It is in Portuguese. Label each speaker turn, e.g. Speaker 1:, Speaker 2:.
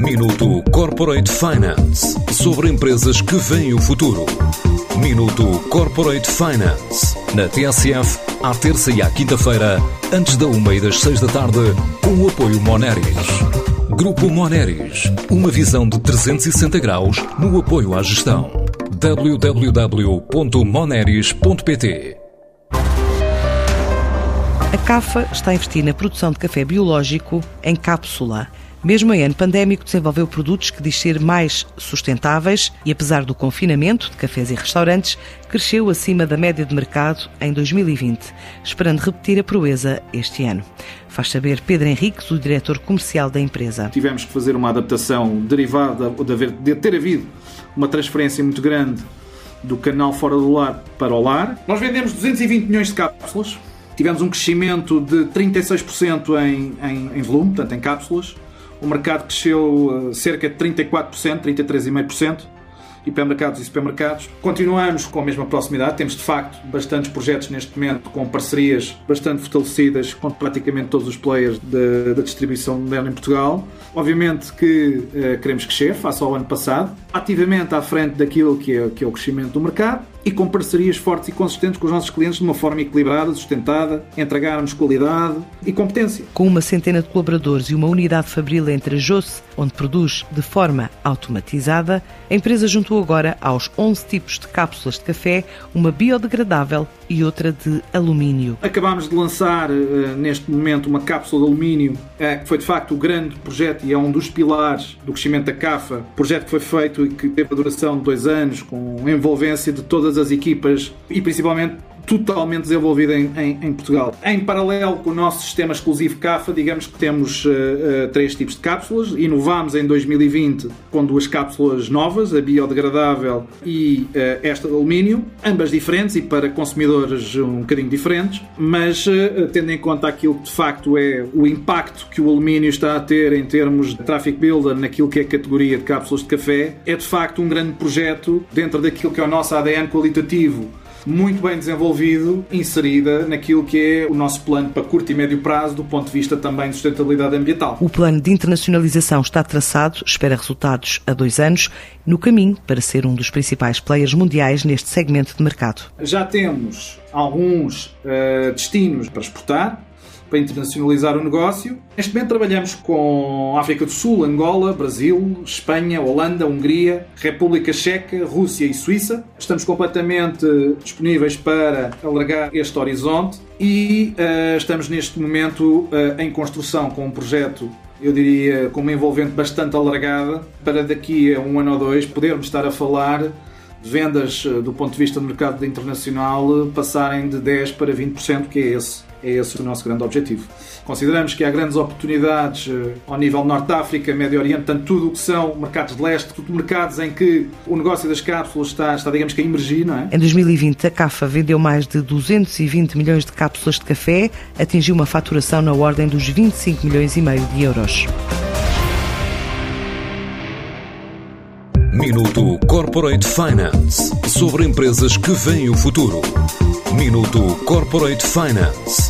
Speaker 1: Minuto Corporate Finance sobre empresas que veem o futuro. Minuto Corporate Finance na TSF, à terça e à quinta-feira, antes da uma e das seis da tarde, com o apoio Moneris. Grupo Moneris, uma visão de 360 graus no apoio à gestão. www.moneris.pt
Speaker 2: A CAFA está a investir na produção de café biológico em cápsula. Mesmo em ano pandémico, desenvolveu produtos que diz ser mais sustentáveis e, apesar do confinamento de cafés e restaurantes, cresceu acima da média de mercado em 2020, esperando repetir a proeza este ano. Faz saber Pedro Henriques, o diretor comercial da empresa.
Speaker 3: Tivemos que fazer uma adaptação derivada de, haver, de ter havido uma transferência muito grande do canal fora do lar para o lar. Nós vendemos 220 milhões de cápsulas. Tivemos um crescimento de 36% em, em, em volume, portanto em cápsulas o mercado cresceu uh, cerca de 34%, 33,5% hipermercados e supermercados. Continuamos com a mesma proximidade, temos de facto bastantes projetos neste momento com parcerias bastante fortalecidas com praticamente todos os players da distribuição moderna em Portugal. Obviamente que uh, queremos crescer face ao ano passado, ativamente à frente daquilo que é, que é o crescimento do mercado e com parcerias fortes e consistentes com os nossos clientes de uma forma equilibrada, sustentada, entregarmos qualidade e competência.
Speaker 2: Com uma centena de colaboradores e uma unidade fabril entre a Josse, onde produz de forma automatizada, a empresa juntou agora aos 11 tipos de cápsulas de café uma biodegradável e outra de alumínio.
Speaker 3: Acabámos de lançar uh, neste momento uma cápsula de alumínio, uh, que foi de facto o grande projeto e é um dos pilares do crescimento da CAFA. Projeto que foi feito e que teve a duração de dois anos, com envolvência de todas as equipas e principalmente totalmente desenvolvida em, em, em, Portugal. Em paralelo com o nosso sistema exclusivo CAFA, digamos que temos uh, uh, três tipos de cápsulas. Inovámos em 2020 com duas cápsulas novas, a biodegradável e uh, esta de alumínio, ambas diferentes e para consumidores um bocadinho diferentes, mas tendo em conta aquilo que de facto é o impacto que o alumínio está a ter em termos de traffic builder naquilo que é a categoria de cápsulas de café, é de facto um grande projeto dentro daquilo que é o nosso ADN qualitativo muito bem desenvolvido, inserida naquilo que é o nosso plano para curto e médio prazo, do ponto de vista também de sustentabilidade ambiental.
Speaker 2: O plano de internacionalização está traçado, espera resultados a dois anos, no caminho para ser um dos principais players mundiais neste segmento de mercado.
Speaker 3: Já temos alguns uh, destinos para exportar, para internacionalizar o negócio. Neste momento trabalhamos com África do Sul, Angola, Brasil, Espanha, Holanda, Hungria, República Checa, Rússia e Suíça. Estamos completamente disponíveis para alargar este horizonte e uh, estamos neste momento uh, em construção com um projeto eu diria, com uma envolvente bastante alargada, para daqui a um ano ou dois podermos estar a falar de vendas eh, do ponto de vista do mercado internacional passarem de 10% para 20%, que é esse é esse o nosso grande objetivo. Consideramos que há grandes oportunidades uh, ao nível Norte África, Médio Oriente, tanto tudo o que são mercados de leste, tudo mercados em que o negócio das cápsulas está, está digamos que a emergir, não é?
Speaker 2: Em 2020, a CAFA vendeu mais de 220 milhões de cápsulas de café, atingiu uma faturação na ordem dos 25 milhões e meio de euros.
Speaker 1: Minuto Corporate Finance sobre empresas que veem o futuro. Minuto Corporate Finance.